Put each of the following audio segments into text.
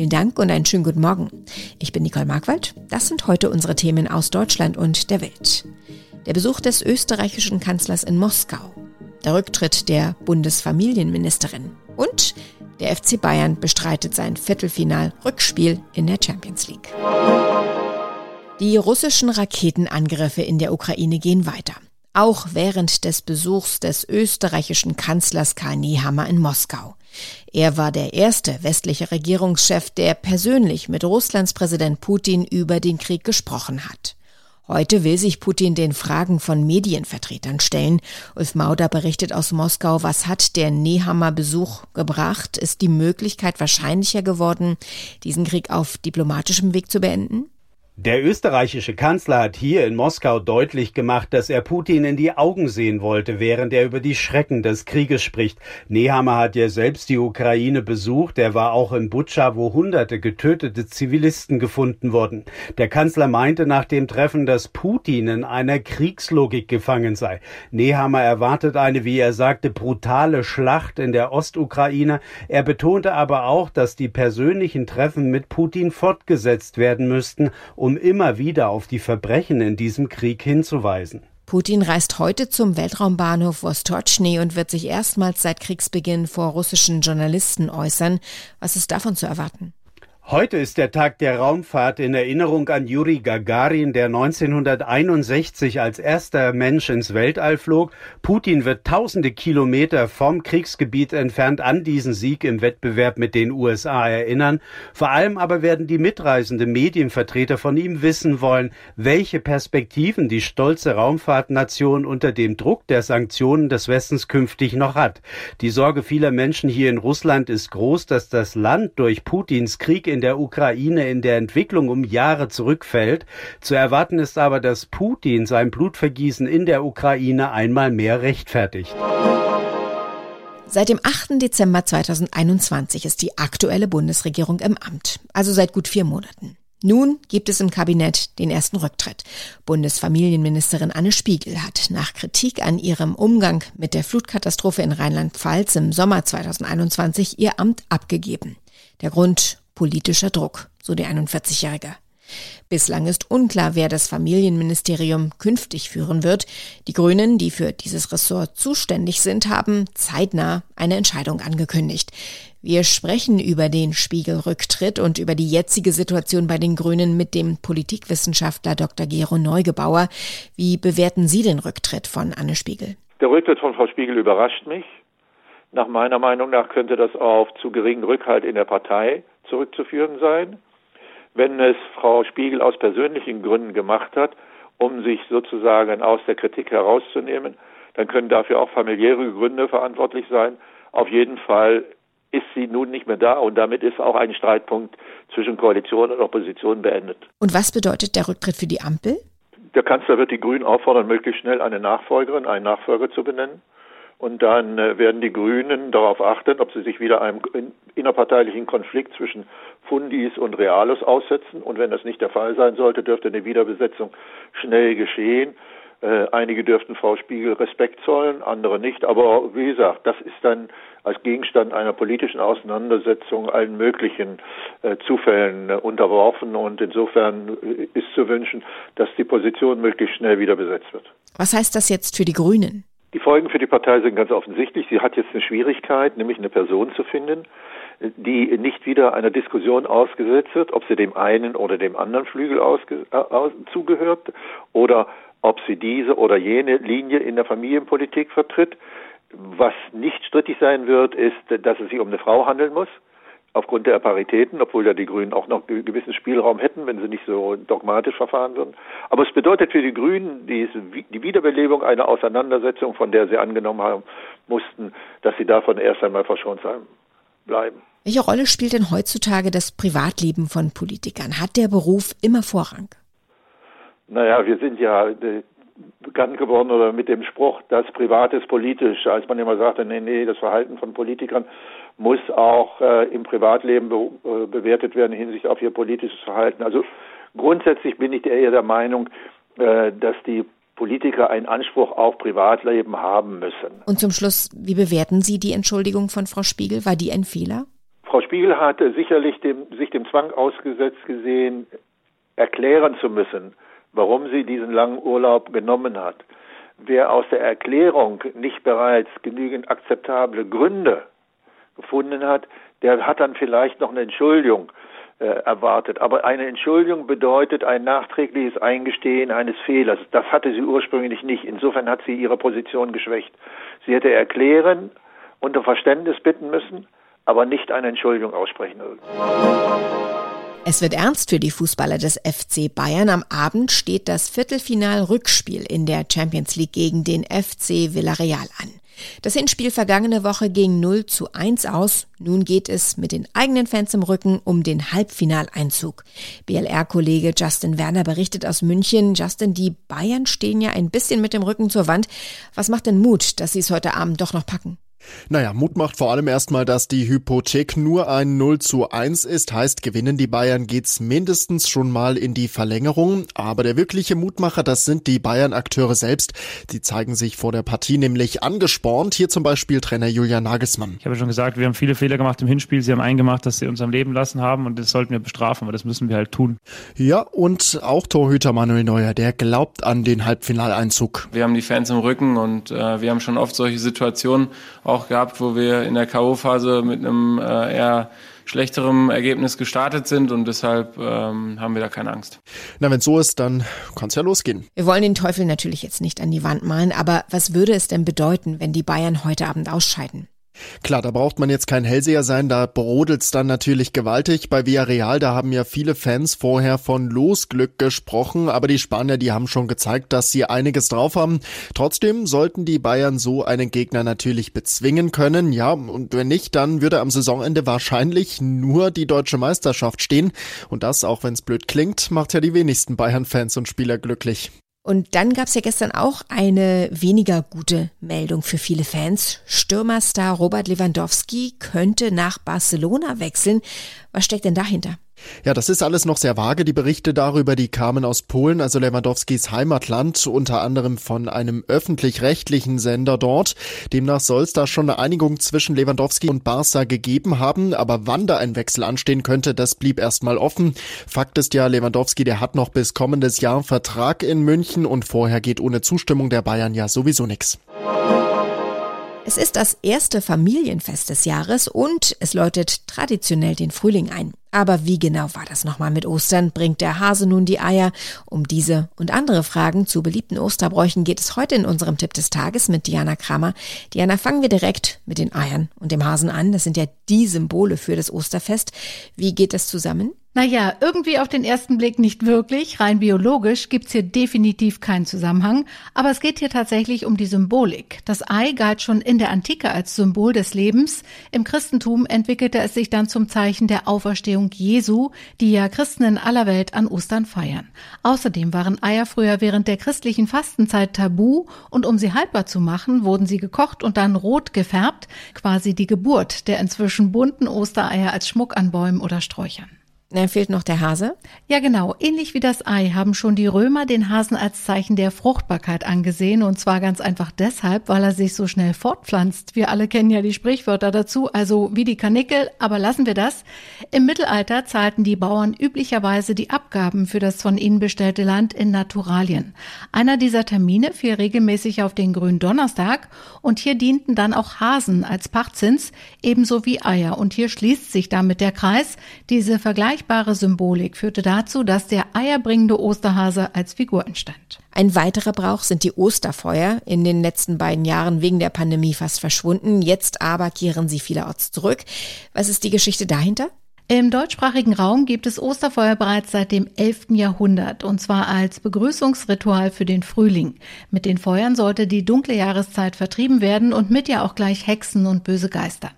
Vielen Dank und einen schönen guten Morgen. Ich bin Nicole Markwald. Das sind heute unsere Themen aus Deutschland und der Welt. Der Besuch des österreichischen Kanzlers in Moskau. Der Rücktritt der Bundesfamilienministerin. Und der FC Bayern bestreitet sein Viertelfinal-Rückspiel in der Champions League. Die russischen Raketenangriffe in der Ukraine gehen weiter. Auch während des Besuchs des österreichischen Kanzlers Karl Nehammer in Moskau. Er war der erste westliche Regierungschef, der persönlich mit Russlands Präsident Putin über den Krieg gesprochen hat. Heute will sich Putin den Fragen von Medienvertretern stellen. Ulf Mauder berichtet aus Moskau, was hat der Nehammer Besuch gebracht? Ist die Möglichkeit wahrscheinlicher geworden, diesen Krieg auf diplomatischem Weg zu beenden? Der österreichische Kanzler hat hier in Moskau deutlich gemacht, dass er Putin in die Augen sehen wollte, während er über die Schrecken des Krieges spricht. Nehammer hat ja selbst die Ukraine besucht. Er war auch in Butscha, wo hunderte getötete Zivilisten gefunden wurden. Der Kanzler meinte nach dem Treffen, dass Putin in einer Kriegslogik gefangen sei. Nehammer erwartet eine, wie er sagte, brutale Schlacht in der Ostukraine. Er betonte aber auch, dass die persönlichen Treffen mit Putin fortgesetzt werden müssten, um um immer wieder auf die Verbrechen in diesem Krieg hinzuweisen. Putin reist heute zum Weltraumbahnhof Vostochny und wird sich erstmals seit Kriegsbeginn vor russischen Journalisten äußern. Was ist davon zu erwarten? Heute ist der Tag der Raumfahrt in Erinnerung an Juri Gagarin, der 1961 als erster Mensch ins Weltall flog. Putin wird tausende Kilometer vom Kriegsgebiet entfernt an diesen Sieg im Wettbewerb mit den USA erinnern. Vor allem aber werden die mitreisende Medienvertreter von ihm wissen wollen, welche Perspektiven die stolze Raumfahrtnation unter dem Druck der Sanktionen des Westens künftig noch hat. Die Sorge vieler Menschen hier in Russland ist groß, dass das Land durch Putins Krieg in der Ukraine in der Entwicklung um Jahre zurückfällt. Zu erwarten ist aber, dass Putin sein Blutvergießen in der Ukraine einmal mehr rechtfertigt. Seit dem 8. Dezember 2021 ist die aktuelle Bundesregierung im Amt, also seit gut vier Monaten. Nun gibt es im Kabinett den ersten Rücktritt. Bundesfamilienministerin Anne Spiegel hat nach Kritik an ihrem Umgang mit der Flutkatastrophe in Rheinland-Pfalz im Sommer 2021 ihr Amt abgegeben. Der Grund politischer Druck, so der 41-Jährige. Bislang ist unklar, wer das Familienministerium künftig führen wird. Die Grünen, die für dieses Ressort zuständig sind, haben zeitnah eine Entscheidung angekündigt. Wir sprechen über den Spiegelrücktritt und über die jetzige Situation bei den Grünen mit dem Politikwissenschaftler Dr. Gero Neugebauer. Wie bewerten Sie den Rücktritt von Anne Spiegel? Der Rücktritt von Frau Spiegel überrascht mich. Nach meiner Meinung nach könnte das auf zu geringen Rückhalt in der Partei zurückzuführen sein. Wenn es Frau Spiegel aus persönlichen Gründen gemacht hat, um sich sozusagen aus der Kritik herauszunehmen, dann können dafür auch familiäre Gründe verantwortlich sein. Auf jeden Fall ist sie nun nicht mehr da und damit ist auch ein Streitpunkt zwischen Koalition und Opposition beendet. Und was bedeutet der Rücktritt für die Ampel? Der Kanzler wird die Grünen auffordern, möglichst schnell eine Nachfolgerin, einen Nachfolger zu benennen. Und dann äh, werden die Grünen darauf achten, ob sie sich wieder einem innerparteilichen Konflikt zwischen Fundis und Realos aussetzen. Und wenn das nicht der Fall sein sollte, dürfte eine Wiederbesetzung schnell geschehen. Äh, einige dürften Frau Spiegel Respekt zollen, andere nicht. Aber wie gesagt, das ist dann als Gegenstand einer politischen Auseinandersetzung allen möglichen äh, Zufällen äh, unterworfen. Und insofern äh, ist zu wünschen, dass die Position möglichst schnell wieder besetzt wird. Was heißt das jetzt für die Grünen? Die Folgen für die Partei sind ganz offensichtlich. Sie hat jetzt eine Schwierigkeit, nämlich eine Person zu finden, die nicht wieder einer Diskussion ausgesetzt wird, ob sie dem einen oder dem anderen Flügel äh, zugehört oder ob sie diese oder jene Linie in der Familienpolitik vertritt. Was nicht strittig sein wird, ist, dass es sich um eine Frau handeln muss aufgrund der Paritäten, obwohl ja die Grünen auch noch gewissen Spielraum hätten, wenn sie nicht so dogmatisch verfahren würden. Aber es bedeutet für die Grünen die, die Wiederbelebung einer Auseinandersetzung, von der sie angenommen haben mussten, dass sie davon erst einmal verschont sein bleiben. Welche Rolle spielt denn heutzutage das Privatleben von Politikern? Hat der Beruf immer Vorrang? Naja, wir sind ja äh, bekannt geworden oder mit dem Spruch, das Privat ist politisch, als man immer sagte, nee, nee, das Verhalten von Politikern muss auch äh, im Privatleben be äh, bewertet werden hinsichtlich auf ihr politisches Verhalten. Also grundsätzlich bin ich eher der Meinung, äh, dass die Politiker einen Anspruch auf Privatleben haben müssen. Und zum Schluss, wie bewerten Sie die Entschuldigung von Frau Spiegel? War die ein Fehler? Frau Spiegel hatte sicherlich dem, sich dem Zwang ausgesetzt gesehen, erklären zu müssen, warum sie diesen langen Urlaub genommen hat. Wer aus der Erklärung nicht bereits genügend akzeptable Gründe gefunden hat, der hat dann vielleicht noch eine Entschuldigung äh, erwartet. Aber eine Entschuldigung bedeutet ein nachträgliches Eingestehen eines Fehlers. Das hatte sie ursprünglich nicht. Insofern hat sie ihre Position geschwächt. Sie hätte erklären, unter Verständnis bitten müssen, aber nicht eine Entschuldigung aussprechen. Es wird ernst für die Fußballer des FC Bayern. Am Abend steht das Viertelfinal-Rückspiel in der Champions League gegen den FC Villarreal an. Das Hinspiel vergangene Woche ging 0 zu 1 aus. Nun geht es mit den eigenen Fans im Rücken um den Halbfinaleinzug. BLR-Kollege Justin Werner berichtet aus München. Justin, die Bayern stehen ja ein bisschen mit dem Rücken zur Wand. Was macht denn Mut, dass sie es heute Abend doch noch packen? Naja, Mut macht vor allem erstmal, dass die Hypothek nur ein 0 zu 1 ist. Heißt, gewinnen die Bayern geht's mindestens schon mal in die Verlängerung. Aber der wirkliche Mutmacher, das sind die Bayern-Akteure selbst. Die zeigen sich vor der Partie nämlich angespornt. Hier zum Beispiel Trainer Julian Nagelsmann. Ich habe schon gesagt, wir haben viele Fehler gemacht im Hinspiel. Sie haben eingemacht, dass sie uns am Leben lassen haben und das sollten wir bestrafen, aber das müssen wir halt tun. Ja, und auch Torhüter Manuel Neuer, der glaubt an den Halbfinaleinzug. Wir haben die Fans im Rücken und äh, wir haben schon oft solche Situationen auch gehabt, wo wir in der K.O.-Phase mit einem äh, eher schlechterem Ergebnis gestartet sind und deshalb ähm, haben wir da keine Angst. Na, wenn so ist, dann kann es ja losgehen. Wir wollen den Teufel natürlich jetzt nicht an die Wand malen, aber was würde es denn bedeuten, wenn die Bayern heute Abend ausscheiden? Klar, da braucht man jetzt kein Hellseher sein, da brodelt's dann natürlich gewaltig. Bei Villarreal, da haben ja viele Fans vorher von Losglück gesprochen, aber die Spanier, die haben schon gezeigt, dass sie einiges drauf haben. Trotzdem sollten die Bayern so einen Gegner natürlich bezwingen können. Ja, und wenn nicht, dann würde am Saisonende wahrscheinlich nur die deutsche Meisterschaft stehen. Und das, auch wenn's blöd klingt, macht ja die wenigsten Bayern-Fans und Spieler glücklich. Und dann gab es ja gestern auch eine weniger gute Meldung für viele Fans. Stürmerstar Robert Lewandowski könnte nach Barcelona wechseln. Was steckt denn dahinter? Ja, das ist alles noch sehr vage. Die Berichte darüber, die kamen aus Polen, also Lewandowskis Heimatland, unter anderem von einem öffentlich-rechtlichen Sender dort. Demnach soll es da schon eine Einigung zwischen Lewandowski und Barca gegeben haben, aber wann da ein Wechsel anstehen könnte, das blieb erstmal offen. Fakt ist ja, Lewandowski, der hat noch bis kommendes Jahr Vertrag in München und vorher geht ohne Zustimmung der Bayern ja sowieso nichts. Es ist das erste Familienfest des Jahres und es läutet traditionell den Frühling ein. Aber wie genau war das nochmal mit Ostern? Bringt der Hase nun die Eier? Um diese und andere Fragen zu beliebten Osterbräuchen geht es heute in unserem Tipp des Tages mit Diana Kramer. Diana, fangen wir direkt mit den Eiern und dem Hasen an. Das sind ja die Symbole für das Osterfest. Wie geht das zusammen? Naja, irgendwie auf den ersten Blick nicht wirklich. Rein biologisch gibt's hier definitiv keinen Zusammenhang. Aber es geht hier tatsächlich um die Symbolik. Das Ei galt schon in der Antike als Symbol des Lebens. Im Christentum entwickelte es sich dann zum Zeichen der Auferstehung Jesu, die ja Christen in aller Welt an Ostern feiern. Außerdem waren Eier früher während der christlichen Fastenzeit tabu und um sie haltbar zu machen, wurden sie gekocht und dann rot gefärbt. Quasi die Geburt der inzwischen bunten Ostereier als Schmuck an Bäumen oder Sträuchern. Da fehlt noch der Hase. Ja, genau. Ähnlich wie das Ei haben schon die Römer den Hasen als Zeichen der Fruchtbarkeit angesehen. Und zwar ganz einfach deshalb, weil er sich so schnell fortpflanzt. Wir alle kennen ja die Sprichwörter dazu, also wie die Kanickel, aber lassen wir das. Im Mittelalter zahlten die Bauern üblicherweise die Abgaben für das von ihnen bestellte Land in Naturalien. Einer dieser Termine fiel regelmäßig auf den grünen Donnerstag und hier dienten dann auch Hasen als Pachtzins, ebenso wie Eier. Und hier schließt sich damit der Kreis. Diese Vergleich vergleichbare Symbolik führte dazu, dass der eierbringende Osterhase als Figur entstand. Ein weiterer Brauch sind die Osterfeuer, in den letzten beiden Jahren wegen der Pandemie fast verschwunden, jetzt aber kehren sie vielerorts zurück. Was ist die Geschichte dahinter? Im deutschsprachigen Raum gibt es Osterfeuer bereits seit dem 11. Jahrhundert und zwar als Begrüßungsritual für den Frühling. Mit den Feuern sollte die dunkle Jahreszeit vertrieben werden und mit ihr auch gleich Hexen und böse Geister.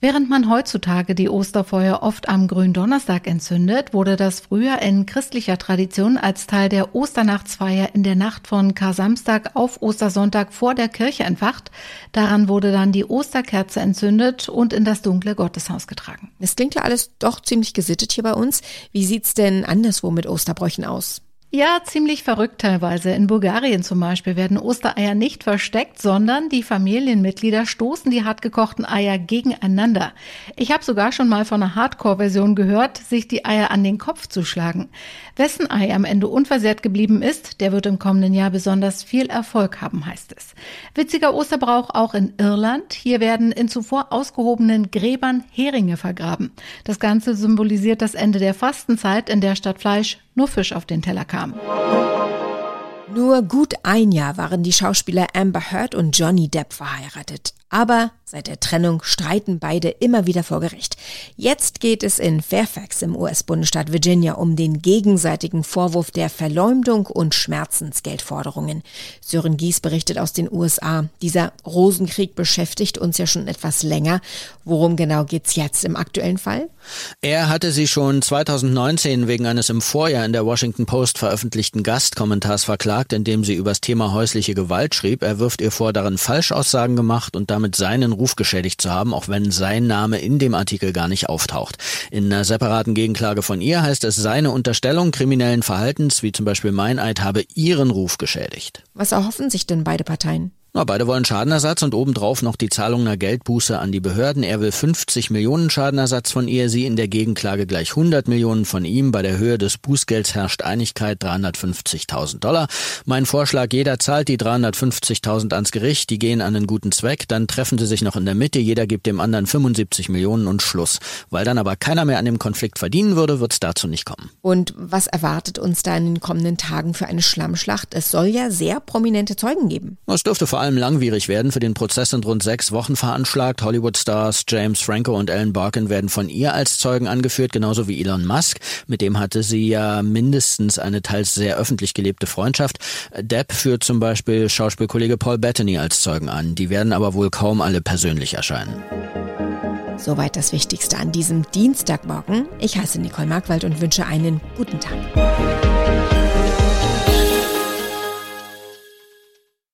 Während man heutzutage die Osterfeuer oft am Gründonnerstag entzündet, wurde das früher in christlicher Tradition als Teil der Osternachtsfeier in der Nacht von Kar-Samstag auf Ostersonntag vor der Kirche entfacht. Daran wurde dann die Osterkerze entzündet und in das dunkle Gotteshaus getragen. Es klingt ja alles doch ziemlich gesittet hier bei uns. Wie sieht's denn anderswo mit Osterbräuchen aus? Ja, ziemlich verrückt teilweise. In Bulgarien zum Beispiel werden Ostereier nicht versteckt, sondern die Familienmitglieder stoßen die hartgekochten Eier gegeneinander. Ich habe sogar schon mal von einer Hardcore-Version gehört, sich die Eier an den Kopf zu schlagen. Wessen Ei am Ende unversehrt geblieben ist, der wird im kommenden Jahr besonders viel Erfolg haben, heißt es. Witziger Osterbrauch auch in Irland. Hier werden in zuvor ausgehobenen Gräbern Heringe vergraben. Das Ganze symbolisiert das Ende der Fastenzeit, in der statt Fleisch nur Fisch auf den Teller kam. Nur gut ein Jahr waren die Schauspieler Amber Heard und Johnny Depp verheiratet. Aber seit der Trennung streiten beide immer wieder vor Gericht. Jetzt geht es in Fairfax im US-Bundesstaat Virginia um den gegenseitigen Vorwurf der Verleumdung und Schmerzensgeldforderungen. Sören Gies berichtet aus den USA. Dieser Rosenkrieg beschäftigt uns ja schon etwas länger. Worum genau geht's jetzt im aktuellen Fall? Er hatte sie schon 2019 wegen eines im Vorjahr in der Washington Post veröffentlichten Gastkommentars verklagt, in dem sie über das Thema häusliche Gewalt schrieb. Er wirft ihr vor, darin Falschaussagen gemacht und damit seinen Ruf geschädigt zu haben, auch wenn sein Name in dem Artikel gar nicht auftaucht. In einer separaten Gegenklage von ihr heißt es, seine Unterstellung kriminellen Verhaltens, wie zum Beispiel Meineid, habe ihren Ruf geschädigt. Was erhoffen sich denn beide Parteien? Na, beide wollen Schadenersatz und obendrauf noch die Zahlung einer Geldbuße an die Behörden. Er will 50 Millionen Schadenersatz von ihr, sie in der Gegenklage gleich 100 Millionen von ihm. Bei der Höhe des Bußgelds herrscht Einigkeit 350.000 Dollar. Mein Vorschlag, jeder zahlt die 350.000 ans Gericht, die gehen an einen guten Zweck, dann treffen sie sich noch in der Mitte, jeder gibt dem anderen 75 Millionen und Schluss. Weil dann aber keiner mehr an dem Konflikt verdienen würde, wird es dazu nicht kommen. Und was erwartet uns da in den kommenden Tagen für eine Schlammschlacht? Es soll ja sehr prominente Zeugen geben. Es dürfte vor allem langwierig werden. Für den Prozess sind rund sechs Wochen veranschlagt. Hollywood-Stars James Franco und Alan Barkin werden von ihr als Zeugen angeführt, genauso wie Elon Musk. Mit dem hatte sie ja mindestens eine teils sehr öffentlich gelebte Freundschaft. Depp führt zum Beispiel Schauspielkollege Paul Bettany als Zeugen an. Die werden aber wohl kaum alle persönlich erscheinen. Soweit das Wichtigste an diesem Dienstagmorgen. Ich heiße Nicole Markwald und wünsche einen guten Tag.